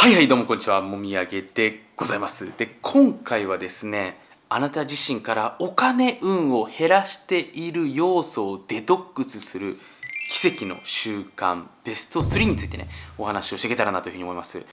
はいはいどうもこんにちはもみあげでございます。で今回はですねあなた自身からお金運を減らしている要素をデトックスする奇跡の習慣ベスト3についてねお話をしていけたらなというふうに思います。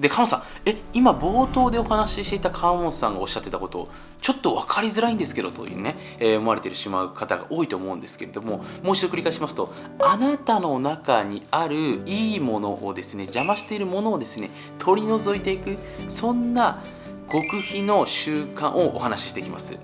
で川本さんえ今冒頭でお話ししていた川本さんがおっしゃってたことちょっと分かりづらいんですけどというね、えー、思われてしまう方が多いと思うんですけれどももう一度繰り返しますとあなたの中にあるいいものをですね邪魔しているものをですね取り除いていくそんな極秘の習慣をお話ししていきます。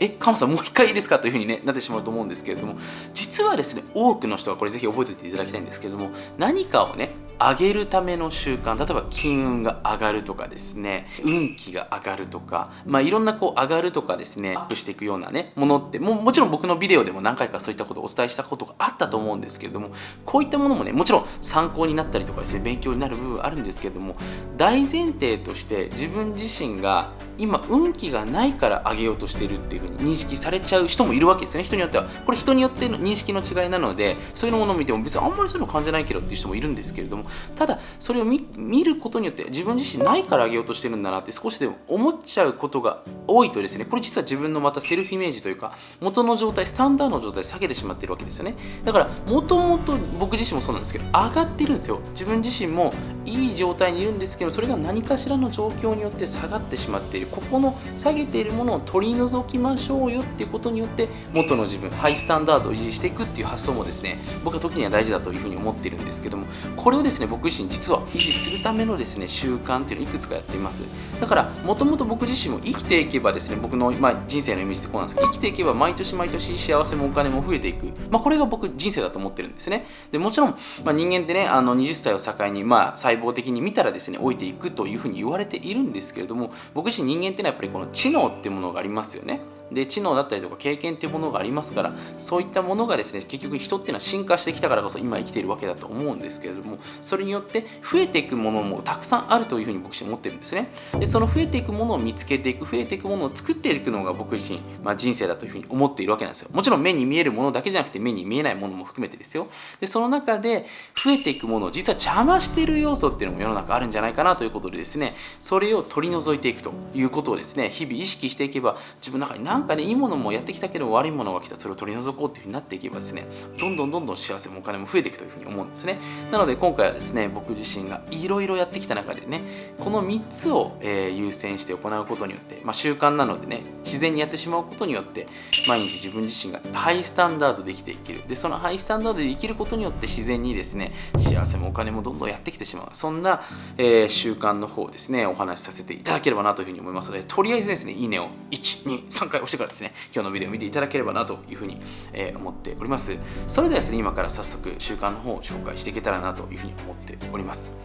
え、カモさんもう一回いいですかというふうに、ね、なってしまうと思うんですけれども実はですね多くの人はこれぜひ覚えておいていただきたいんですけれども何かをね上げるための習慣例えば金運が上がるとかですね運気が上がるとか、まあ、いろんなこう上がるとかですねアップしていくようなねものってももちろん僕のビデオでも何回かそういったことをお伝えしたことがあったと思うんですけれどもこういったものもねもちろん参考になったりとかですね勉強になる部分あるんですけれども大前提として自分自身が今運気がないから上げようとしているっていうふうに認識されちゃう人もいるわけですね。人によっては。これ人によっての認識の違いなのでそういうものを見ても別にあんまりそういうの感じないけどっていう人もいるんですけれどもただそれを見ることによって自分自身ないから上げようとしてるんだなって少しでも思っちゃうことが多いとですねこれ実は自分のまたセルフイメージというか元の状態スタンダードの状態下げてしまっているわけですよね。だからもともと僕自身もそうなんですけど上がってるんですよ。自分自身もいい状態にいるんですけどそれが何かしらの状況によって下がってしまっている。ここの下げているものを取り除きましょうよっていうことによって元の自分ハイスタンダードを維持していくっていう発想もですね僕は時には大事だというふうに思ってるんですけどもこれをですね僕自身実は維持するためのですね習慣っていうのをいくつかやっています。だからもともと僕自身も生きていけばですね僕の、まあ、人生のイメージってこうなんですけど生きていけば毎年毎年幸せもお金も増えていく、まあ、これが僕人生だと思ってるんですね。でもちろん、まあ、人間ってねあの20歳を境に、まあ、細胞的に見たらですね老いていくというふうに言われているんですけれども僕自身人間っていうのはやっぱりこの知能っていうものがありますよね。で知能だったりとか経験っていうものがありますからそういったものがですね結局人っていうのは進化してきたからこそ今生きているわけだと思うんですけれどもそれによって増えていくものもたくさんあるというふうに僕自身思ってるんですね。でその増えていくものを見つけていく増えていくものを作っていくのが僕自身、まあ、人生だというふうに思っているわけなんですよ。もちろん目に見えるものだけじゃなくて目に見えないものも含めてですよ。でその中で増えていくものを実は邪魔している要素っていうのも世の中あるんじゃないかなということでですねそれを取り除いていくということをですね日々意識していけば自分の中に何んかねいいものもやってきたけど悪いものが来たそれを取り除こうっていうふうになっていけばですねどんどんどんどん幸せもお金も増えていくというふうに思うんですね。なので今回はですね僕自身がいろいろやってきた中でねこの3つを、えー、優先して行うことによって、まあ、習慣なのでね自然にやってしまうことによって毎日自分自身がハイスタンダードで生きていける。でそのハイスタンダードで生きることによって自然にですね幸せもお金もどんどんやってきてしまう。そんな、えー、習慣の方をですねお話しさせていただければなというふうに思いますのでとりあえずですねいいねを123回押してからですね今日のビデオを見ていただければなというふうに、えー、思っております。それではですね今から早速習慣の方を紹介していけたらなというふうに思っております。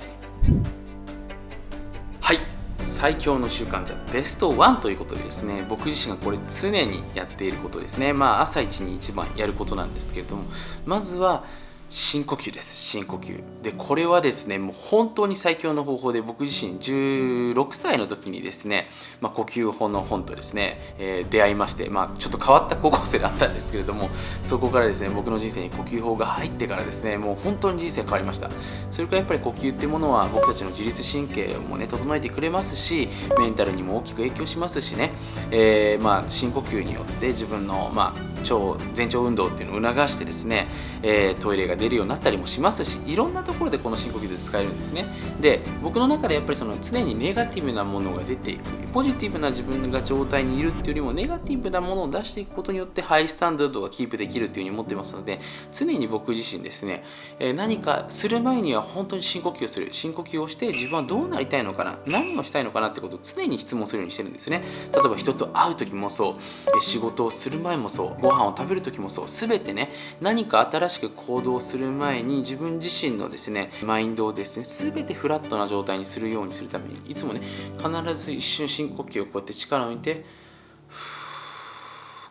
はい。最強の習慣じゃベスト1ということでですね僕自身がこれ常にやっていることですね。まあ朝一に一番やることなんですけれどもまずは深呼吸です。深呼吸。でこれはですねもう本当に最強の方法で僕自身16歳の時にですね、まあ、呼吸法の本とですね、えー、出会いまして、まあ、ちょっと変わった高校生だったんですけれどもそこからですね僕の人生に呼吸法が入ってからですねもう本当に人生変わりました。それからやっぱり呼吸っていうものは僕たちの自律神経もね整えてくれますしメンタルにも大きく影響しますしね、えー、まあ深呼吸によって自分の、まあ、腸前腸運動っていうのを促してですね、えー、トイレが出るようになったりもしますしいろんなところでこの深呼吸で使えるんですね。で僕の中でやっぱりその常にネガティブなものが出ていく。ポジティブな自分が状態にいるっていうよりもネガティブなものを出していくことによってハイスタンダードがキープできるっていうふうに思ってますので常に僕自身ですね、えー、何かする前には本当に深呼吸をする。深呼吸をして自分はどうなりたいのかな。何をしたいのかなってことを常に質問するようにしてるんですね。例えば人と会う時もそう。仕事をする前もそう。ご飯を食べる時もそう。全てね何か新しく行動する前に自分自身のですねマインドをですね全てフラットな状態にするようにするためにいつもね必ず一瞬深呼吸をこうやって力を抜いて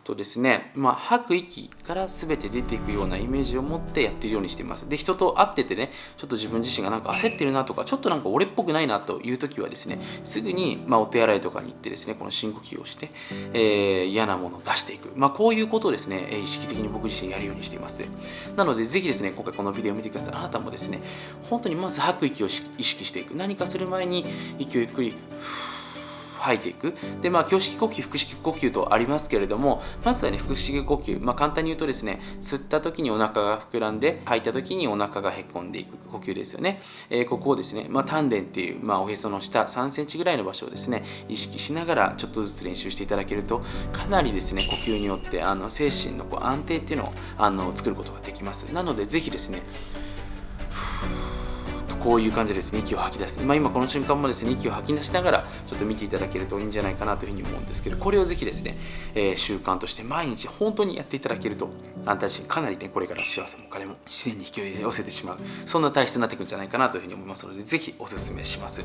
とですね、まあ、吐く息から全て出ていくようなイメージを持ってやっているようにしています。で人と会っててねちょっと自分自身がなんか焦ってるなとかちょっとなんか俺っぽくないなという時はですねすぐに、まあ、お手洗いとかに行ってですねこの深呼吸をして、えー、嫌なものを出していく、まあ、こういうことをですね意識的に僕自身やるようにしています。なのでぜひですね今回このビデオを見てくださいあなたもですね本当にまず吐く息を意識していく。何かする前に息をゆっくりふ吐いていく。でまあ胸式呼吸腹式呼吸とありますけれどもまずはね腹式呼吸。まあ簡単に言うとですね吸った時にお腹が膨らんで吐いた時にお腹がへこんでいく呼吸ですよね、えー、ここをですね、まあ、丹田っていう、まあ、おへその下3センチぐらいの場所をですね意識しながらちょっとずつ練習していただけるとかなりですね呼吸によってあの精神のこう安定っていうのをあの作ることができます。なのでぜひですねこういう感じです。ね息を吐き出す、ま、今この瞬間もですね息を吐き出しながらちょっと見ていただけるといいんじゃないかなというふうに思うんですけどこれをぜひですね、えー、習慣として毎日本当にやっていただけるとあんた自身かなりねこれから幸せもお金も自然に引き寄せてしまう。そんな体質になっていくんじゃないかなというふうに思いますのでぜひおすすめします。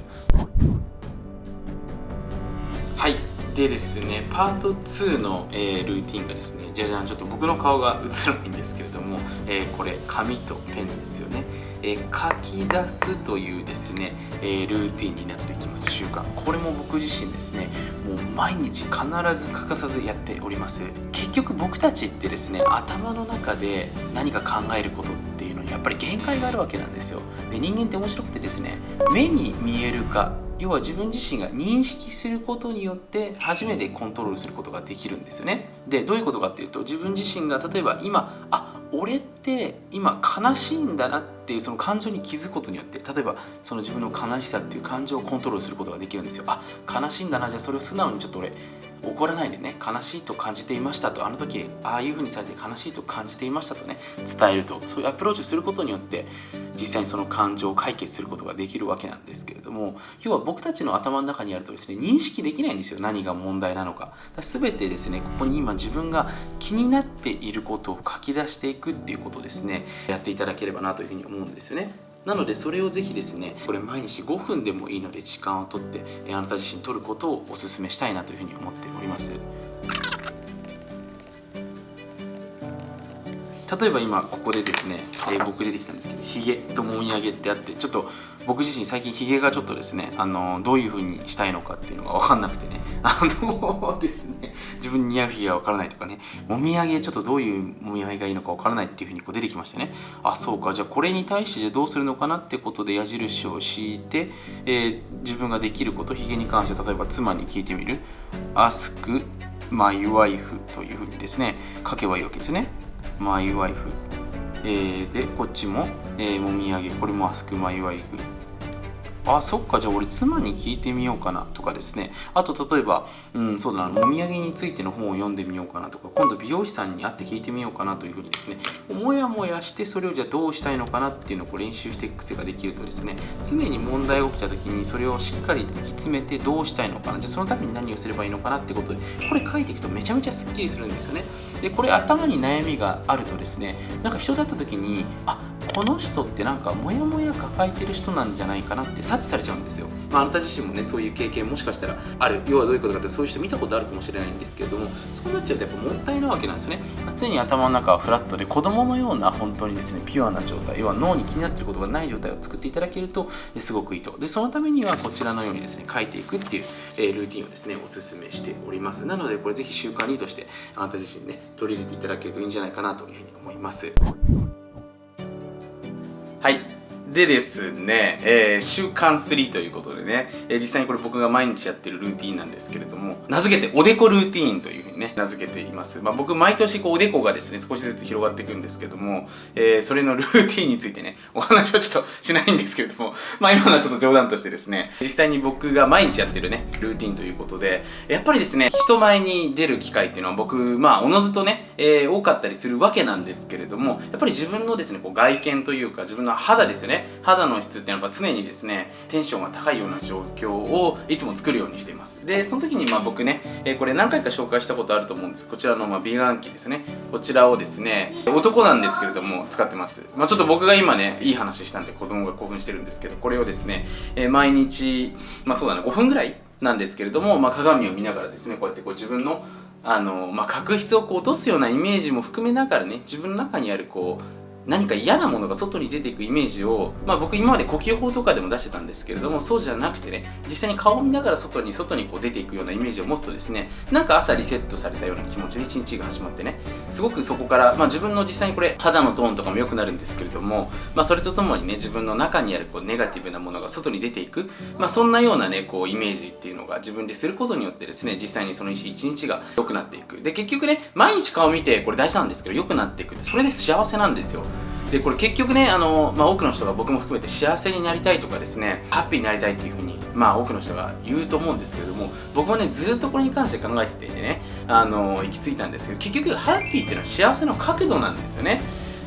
でですねパート2の、えー、ルーティンがですねじゃじゃんちょっと僕の顔が映らないんですけれども、えー、これ紙とペンですよね。え書き出すというですね、えルーティンになってきます。習慣。これも僕自身ですねもう毎日必ず欠かさずやっております。結局僕たちってですね頭の中で何か考えることっていうのにやっぱり限界があるわけなんですよ。で人間って面白くてですね目に見えるか要は自分自身が認識することによって初めてコントロールすることができるんですよね。でどういうことかっていうと自分自身が例えば今あ俺って今悲しいんだなっていうその感情に気づくことによって例えばその自分の悲しさっていう感情をコントロールすることができるんですよ。あ悲しいんだなじゃあそれを素直にちょっと俺怒らないでね悲しいと感じていましたとあの時ああいう風にされて悲しいと感じていましたとね伝えるとそういうアプローチをすることによって実際にその感情を解決することができるわけなんですけれども要は僕たちの頭の中にあるとですね認識できないんですよ何が問題なのか。か全てですねここに今自分が気になっていることを書き出していくっていうことをですねやっていただければなというふうに思うんですよね。なのでそれをぜひですねこれ毎日5分でもいいので時間をとってあなた自身取ることをお勧めしたいなというふうに思っております。例えば今ここでですね、えー、僕出てきたんですけどヒゲともみあげってあってちょっと僕自身最近ヒゲがちょっとですねあのどういう風にしたいのかっていうのが分かんなくてね。あのですね。自分に似合うヒゲが分からないとかね。もみあげちょっとどういうもみあげがいいのか分からないっていう風にこう出てきましたね。あそうか。じゃあこれに対してどうするのかなってことで矢印を敷いて、えー、自分ができることヒゲに関して例えば妻に聞いてみる。Ask my wife という風にですね。書けばいいわけですね。my wife えー、でこっちも、えー、もみあげ。これも ask my wife あそっかじゃあ俺妻に聞いてみようかなとかですね。あと例えば、うん、そうだなもみあげについての本を読んでみようかなとか今度美容師さんに会って聞いてみようかなというふうにですね。もやもやしてそれをじゃあどうしたいのかなっていうのをこう練習していく癖ができるとですね。常に問題が起きた時にそれをしっかり突き詰めてどうしたいのかな。じゃあそのために何をすればいいのかなってことでこれ書いていくとめちゃめちゃすっきりするんですよね。でこれ頭に悩みがあるとですねなんか人だった時にあこの人ってなんかモヤモヤ抱えてる人なんじゃないかなって察知されちゃうんですよ、まあ、あなた自身もねそういう経験もしかしたらある。要はどういうことかってそういう人見たことあるかもしれないんですけれどもそうなっちゃうとやっぱもったいないわけなんですよね。常に頭の中はフラットで子供のような本当にですねピュアな状態要は脳に気になってることがない状態を作っていただけるとすごくいいと。でそのためにはこちらのようにですね書いていくっていう、えー、ルーティンをですねおすすめしております。なのでこれぜひ習慣にとしてあなた自身ね取り入れていただけるといいんじゃないかなというふうに思います。はい。でですね、えー、週間3ということでね、えー、実際にこれ僕が毎日やってるルーティンなんですけれども、名付けておでこルーティンというふうにね、名付けています。まあ、僕毎年こうおでこがですね、少しずつ広がっていくんですけども、えー、それのルーティンについてね、お話はちょっとしないんですけれども、まあ今のはちょっと冗談としてですね、実際に僕が毎日やってるね、ルーティンということで、やっぱりですね、人前に出る機会っていうのは僕、まあおのずとね、えー、多かったりするわけなんですけれども、やっぱり自分のですね、こう外見というか自分の肌ですよね、肌の質っていうのは常にですねテンションが高いような状況をいつも作るようにしています。でその時にまあ僕ね、えー、これ何回か紹介したことあると思うんです。こちらのまあ美顔器ですね。こちらをですね男なんですけれども使ってます。まあちょっと僕が今ねいい話したんで子供が興奮してるんですけどこれをですね、えー、毎日まあそうだね5分ぐらいなんですけれども、まあ、鏡を見ながらですねこうやってこう自分のあの、まあ、確執をこう落とすようなイメージも含めながらね自分の中にあるこう何か嫌なものが外に出ていくイメージを、まあ、僕今まで呼吸法とかでも出してたんですけれどもそうじゃなくてね実際に顔を見ながら外に外にこう出ていくようなイメージを持つとですねなんか朝リセットされたような気持ちで一日が始まってねすごくそこから、まあ、自分の実際にこれ肌のトーンとかも良くなるんですけれども、まあ、それとともにね自分の中にあるこうネガティブなものが外に出ていく、まあ、そんなようなねこうイメージっていうのが自分ですることによってですね実際にその一日が良くなっていく。で結局ね毎日顔見てこれ大事なんですけど良くなっていくそれで幸せなんですよ。でこれ結局ねあの、まあ、多くの人が僕も含めて幸せになりたいとかですねハッピーになりたいっていうふうにまあ多くの人が言うと思うんですけれども僕もねずっとこれに関して考えててねあの行き着いたんですけど結局ハッピーっていうのは幸せの角度なんですよね。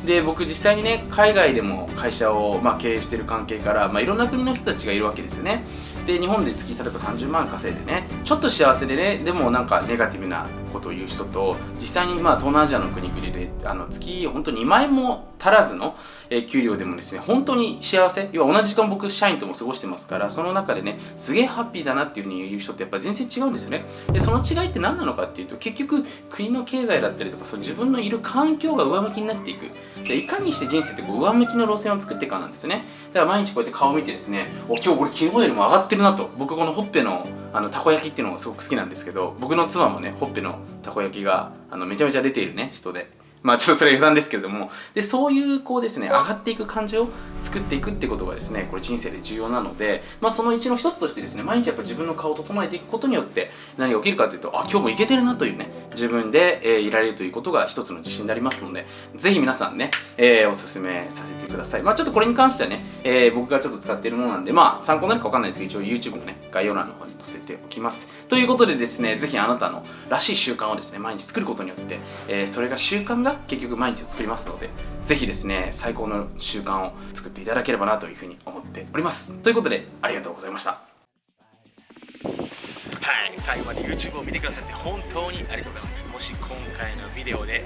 で僕実際にね海外でも会社を、まあ、経営してる関係から、まあ、いろんな国の人たちがいるわけですよね。で日本で月例えば30万稼いでねちょっと幸せでねでもなんかネガティブなことを言う人と実際にまあ東南アジアの国々であの月本当2万円も足らずの、え給料でもですね本当に幸せ要は同じ時間僕社員とも過ごしてますからその中でねすげえハッピーだなっていうふうに言う人ってやっぱ全然違うんですよね。でその違いって何なのかっていうと結局国の経済だったりとかその自分のいる環境が上向きになっていく。でいかにして人生ってこう上向きの路線を作っていかなんですよね。だから毎日こうやって顔を見てですねお今日これ昨日よりも上がってるなと。僕このほっぺのあのたこ焼きっていうのがすごく好きなんですけど僕の妻もねほっぺのたこ焼きがあのめちゃめちゃ出ているね人で。まあちょっとそれ余談ですけれども。でそういうこうですね上がっていく感じを作っていくってことがですねこれ人生で重要なのでまあその一の一つとしてですね毎日やっぱ自分の顔を整えていくことによって何が起きるかというとあ今日もいけてるなというね自分で、えー、いられるということが一つの自信になりますのでぜひ皆さんね、えー、おすすめさせてください。まあちょっとこれに関してはね、えー、僕がちょっと使っているものなんでまあ参考になるか分かんないですけど一応 YouTube のね概要欄の方に載せておきます。ということでですねぜひあなたのらしい習慣をですね毎日作ることによって、え、それが習慣が結局毎日作りますのでぜひですね最高の習慣を作っていただければなというふうに思っております。ということでありがとうございました。はい最後まで YouTube を見てくださって本当にありがとうございます。もし今回のビデオで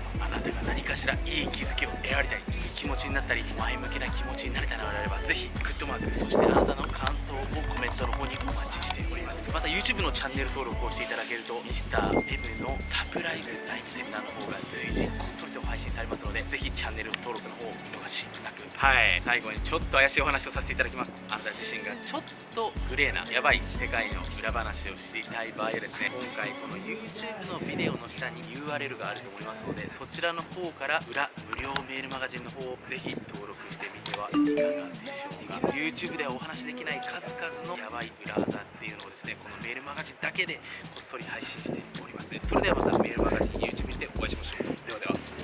何かしらいい気づきを得られたりいい気持ちになったり前向きな気持ちになれたのであればぜひグッドマークそしてあなたの感想をコメントの方にお待ちしております。また YouTube のチャンネル登録をしていただけると Mr.M のサプライズライブセミナーの方が随時こっそりと配信されますのでぜひチャンネル登録の方を見逃しなく。はい。最後にちょっと怪しいお話をさせていただきます。あなた自身がちょっとグレーなやばい世界の裏話を知りたい場合はですね今回この YouTube のビデオの下に URL があると思いますのでそちらの方から裏無料メールマガジンの方をぜひ登録してみてはいかがでしょうか。YouTube ではお話しできない数々のやばい裏技っていうのをですねこのメールマガジンだけでこっそり配信しております。それではまたメールマガジン YouTube でお会いしましょう。ではでは。